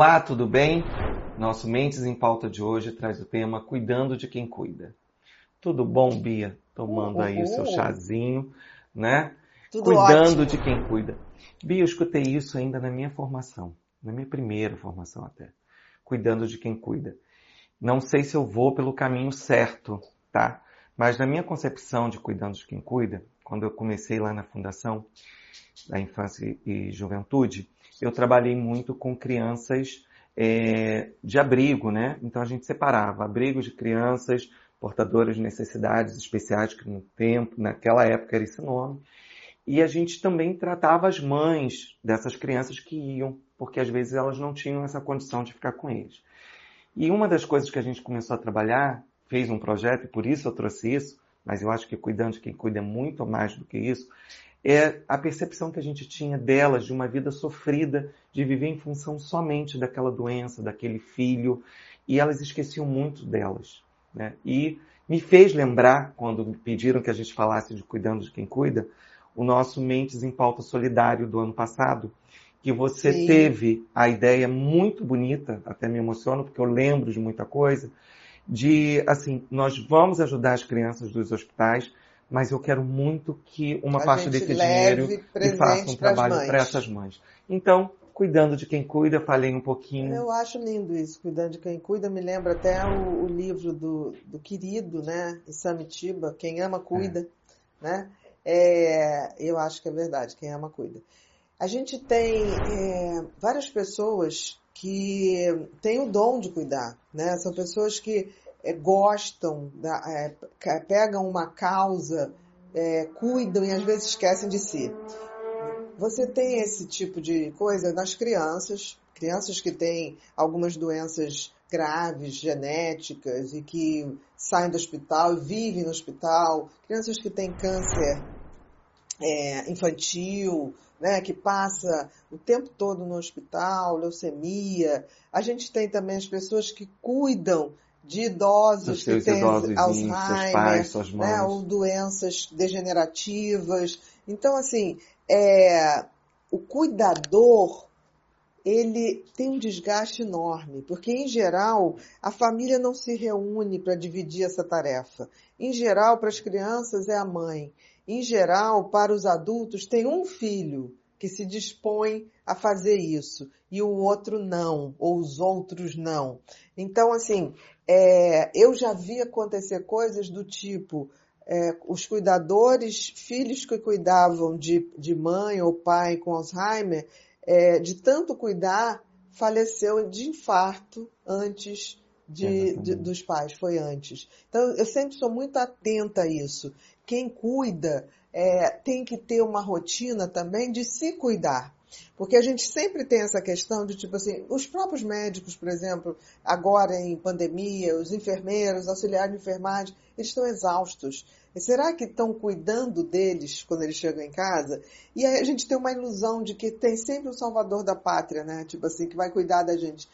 Olá, tudo bem? Nosso Mentes em Pauta de hoje traz o tema Cuidando de quem cuida. Tudo bom, Bia? Tomando uhum. aí o seu chazinho, né? Tudo Cuidando ótimo. de quem cuida. Bia, eu escutei isso ainda na minha formação, na minha primeira formação até. Cuidando de quem cuida. Não sei se eu vou pelo caminho certo, tá? Mas na minha concepção de cuidando de quem cuida, quando eu comecei lá na Fundação da Infância e Juventude, eu trabalhei muito com crianças é, de abrigo, né? Então a gente separava abrigos de crianças portadoras de necessidades especiais, que no tempo, naquela época era esse nome. E a gente também tratava as mães dessas crianças que iam, porque às vezes elas não tinham essa condição de ficar com eles. E uma das coisas que a gente começou a trabalhar, fez um projeto, e por isso eu trouxe isso, mas eu acho que cuidando de quem cuida é muito mais do que isso, é a percepção que a gente tinha delas de uma vida sofrida, de viver em função somente daquela doença, daquele filho, e elas esqueciam muito delas. Né? E me fez lembrar, quando me pediram que a gente falasse de cuidando de quem cuida, o nosso Mentes em Pauta Solidário do ano passado, que você Sim. teve a ideia muito bonita, até me emociono porque eu lembro de muita coisa, de assim, nós vamos ajudar as crianças dos hospitais, mas eu quero muito que uma a parte desse dinheiro e faça um trabalho para essas mães. Então, cuidando de quem cuida, falei um pouquinho. Eu acho lindo isso, cuidando de quem cuida, me lembra até o, o livro do, do querido, né, Isamitiba, Quem Ama Cuida, é. né? É, eu acho que é verdade, quem ama cuida. A gente tem é, várias pessoas que têm o dom de cuidar, né? São pessoas que é, gostam, da, é, pegam uma causa, é, cuidam e às vezes esquecem de si. Você tem esse tipo de coisa nas crianças, crianças que têm algumas doenças graves, genéticas e que saem do hospital, vivem no hospital, crianças que têm câncer é, infantil, né, que passa o tempo todo no hospital, leucemia. A gente tem também as pessoas que cuidam de idosos que têm Alzheimer, pais, né, ou doenças degenerativas. Então, assim, é, o cuidador ele tem um desgaste enorme, porque em geral a família não se reúne para dividir essa tarefa. Em geral, para as crianças é a mãe. Em geral, para os adultos tem um filho que se dispõe a fazer isso e o outro não, ou os outros não. Então, assim, é, eu já vi acontecer coisas do tipo é, os cuidadores, filhos que cuidavam de, de mãe ou pai com Alzheimer, é, de tanto cuidar, faleceu de infarto antes de, de, dos pais, foi antes. Então, eu sempre sou muito atenta a isso. Quem cuida é, tem que ter uma rotina também de se cuidar. Porque a gente sempre tem essa questão de, tipo assim, os próprios médicos, por exemplo, agora em pandemia, os enfermeiros, auxiliares de enfermagem, eles estão exaustos. E será que estão cuidando deles quando eles chegam em casa? E aí a gente tem uma ilusão de que tem sempre o um salvador da pátria, né? Tipo assim, que vai cuidar da gente.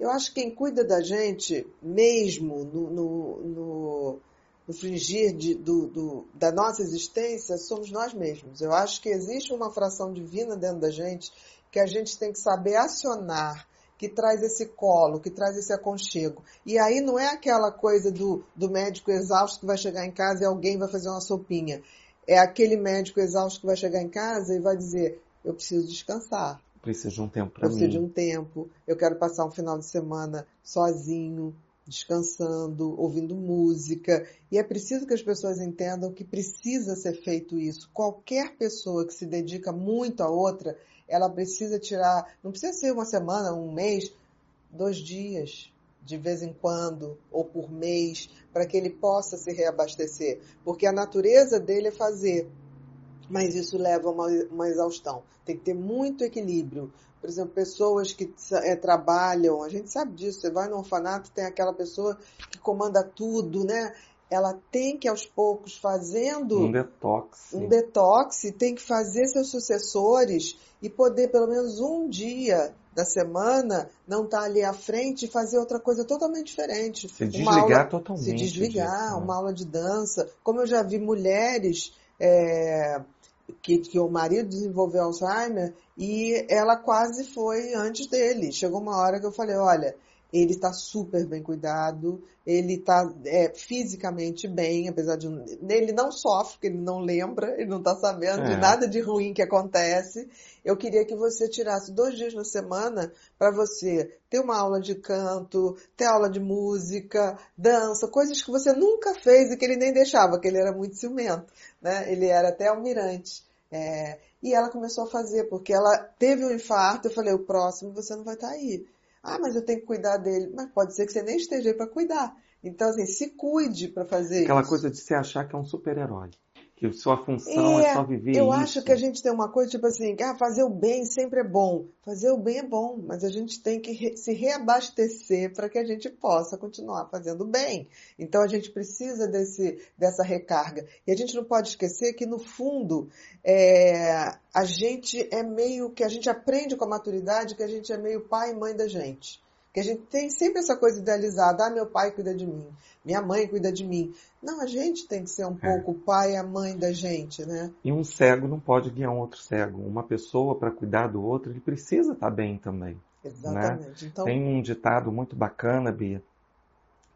Eu acho que quem cuida da gente, mesmo no, no, no, no de, do, do, da nossa existência, somos nós mesmos. Eu acho que existe uma fração divina dentro da gente que a gente tem que saber acionar que traz esse colo, que traz esse aconchego. E aí não é aquela coisa do, do médico exausto que vai chegar em casa e alguém vai fazer uma sopinha. É aquele médico exausto que vai chegar em casa e vai dizer: Eu preciso descansar. Preciso de um tempo para mim. Preciso de um tempo. Eu quero passar um final de semana sozinho, descansando, ouvindo música. E é preciso que as pessoas entendam que precisa ser feito isso. Qualquer pessoa que se dedica muito a outra, ela precisa tirar, não precisa ser uma semana, um mês, dois dias, de vez em quando, ou por mês, para que ele possa se reabastecer. Porque a natureza dele é fazer, mas isso leva a uma, uma exaustão. Tem que ter muito equilíbrio. Por exemplo, pessoas que é, trabalham, a gente sabe disso, você vai no orfanato, tem aquela pessoa que comanda tudo, né? ela tem que aos poucos fazendo um detox, um detox, tem que fazer seus sucessores e poder pelo menos um dia da semana não estar tá ali à frente e fazer outra coisa totalmente diferente. Se desligar aula, totalmente. Se desligar, disso, né? uma aula de dança. Como eu já vi mulheres é, que, que o marido desenvolveu Alzheimer e ela quase foi antes dele. Chegou uma hora que eu falei, olha, ele está super bem cuidado, ele está é, fisicamente bem, apesar de ele não sofre, porque ele não lembra, ele não está sabendo é. de nada de ruim que acontece. Eu queria que você tirasse dois dias na semana para você ter uma aula de canto, ter aula de música, dança, coisas que você nunca fez e que ele nem deixava, que ele era muito ciumento, né? Ele era até almirante. É, e ela começou a fazer, porque ela teve um infarto, eu falei, o próximo você não vai estar tá aí. Ah, mas eu tenho que cuidar dele. Mas pode ser que você nem esteja aí para cuidar. Então, assim, se cuide para fazer Aquela isso. coisa de se achar que é um super-herói que sua função é, é só viver eu isso. acho que a gente tem uma coisa tipo assim, ah, fazer o bem sempre é bom. Fazer o bem é bom, mas a gente tem que re se reabastecer para que a gente possa continuar fazendo bem. Então a gente precisa desse, dessa recarga. E a gente não pode esquecer que no fundo é, a gente é meio que a gente aprende com a maturidade que a gente é meio pai e mãe da gente. Que a gente tem sempre essa coisa idealizada, ah, meu pai cuida de mim, minha mãe cuida de mim. Não, a gente tem que ser um é. pouco o pai e a mãe da gente, né? E um cego não pode guiar um outro cego. Uma pessoa, para cuidar do outro, ele precisa estar tá bem também. Né? Exatamente. Né? Então... Tem um ditado muito bacana, Bia,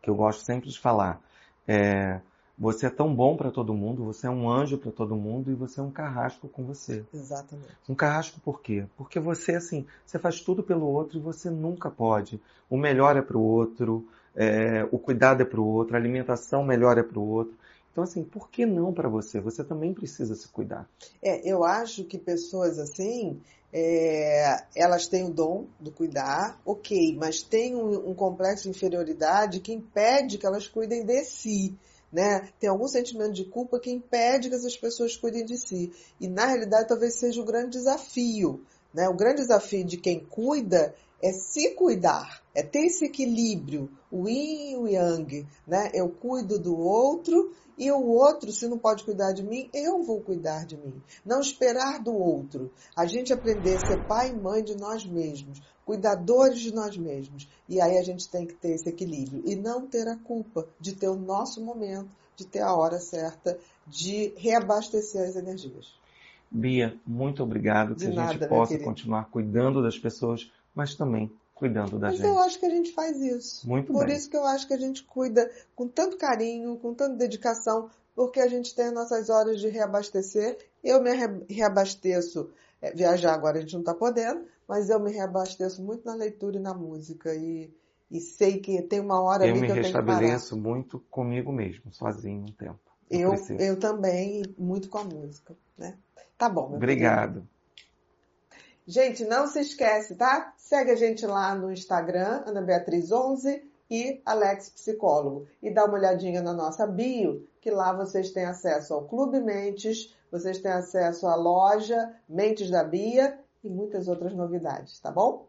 que eu gosto sempre de falar. É, você é tão bom para todo mundo, você é um anjo para todo mundo e você é um carrasco com você. Exatamente. Um carrasco por quê? Porque você, assim, você faz tudo pelo outro e você nunca pode. O melhor é para o outro, é, o cuidado é para o outro, a alimentação melhor é para o outro. Então, assim, por que não para você? Você também precisa se cuidar. É, eu acho que pessoas assim, é, elas têm o dom do cuidar, ok, mas tem um, um complexo de inferioridade que impede que elas cuidem de si né? Tem algum sentimento de culpa que impede que essas pessoas cuidem de si. E na realidade talvez seja o grande desafio, né? O grande desafio de quem cuida é se cuidar, é ter esse equilíbrio, o yin e o yang, né? Eu cuido do outro e o outro, se não pode cuidar de mim, eu vou cuidar de mim. Não esperar do outro. A gente aprender a ser pai e mãe de nós mesmos cuidadores de nós mesmos. E aí a gente tem que ter esse equilíbrio e não ter a culpa de ter o nosso momento, de ter a hora certa, de reabastecer as energias. Bia, muito obrigado. De que nada, a gente possa continuar cuidando das pessoas, mas também cuidando da mas gente. Mas eu acho que a gente faz isso. Muito Por bem. isso que eu acho que a gente cuida com tanto carinho, com tanta dedicação, porque a gente tem as nossas horas de reabastecer. Eu me reabasteço. É, viajar agora a gente não está podendo, mas eu me reabasteço muito na leitura e na música e, e sei que tem uma hora eu ali que eu tenho que parar. Eu me restabeleço muito comigo mesmo, sozinho um tempo. Eu, eu, eu também, muito com a música, né? Tá bom. Obrigado. Querido. Gente, não se esquece, tá? Segue a gente lá no Instagram, Ana Beatriz 11 e Alex Psicólogo. E dá uma olhadinha na nossa bio, que lá vocês têm acesso ao Clube Mentes, vocês têm acesso à loja Mentes da Bia e muitas outras novidades, tá bom?